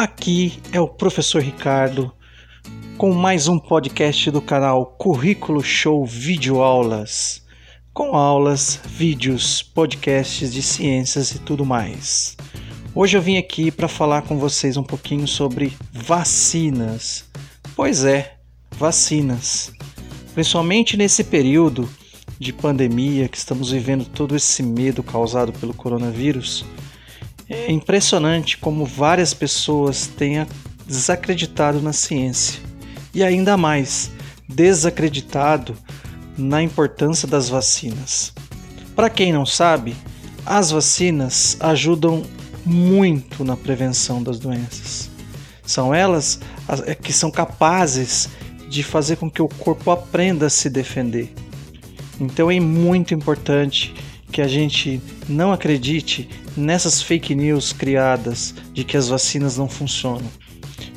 Aqui é o professor Ricardo com mais um podcast do canal Currículo Show Vídeo Aulas, com aulas, vídeos, podcasts de ciências e tudo mais. Hoje eu vim aqui para falar com vocês um pouquinho sobre vacinas. Pois é, vacinas. Principalmente nesse período de pandemia que estamos vivendo todo esse medo causado pelo coronavírus é impressionante como várias pessoas têm desacreditado na ciência e ainda mais desacreditado na importância das vacinas. Para quem não sabe, as vacinas ajudam muito na prevenção das doenças. São elas é, que são capazes de fazer com que o corpo aprenda a se defender. Então é muito importante que a gente não acredite nessas fake news criadas de que as vacinas não funcionam.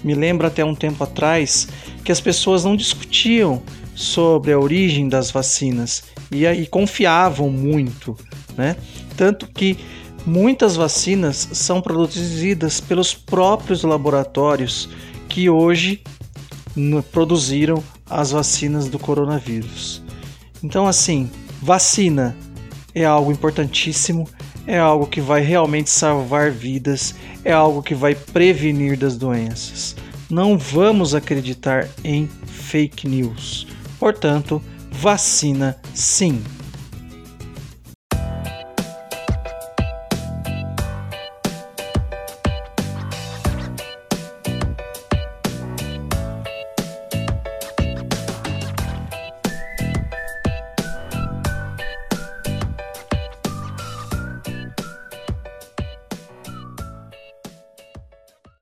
Me lembra até um tempo atrás que as pessoas não discutiam sobre a origem das vacinas e aí confiavam muito, né? Tanto que muitas vacinas são produzidas pelos próprios laboratórios que hoje produziram as vacinas do coronavírus. Então, assim, vacina é algo importantíssimo, é algo que vai realmente salvar vidas, é algo que vai prevenir das doenças. Não vamos acreditar em fake news. Portanto, vacina sim.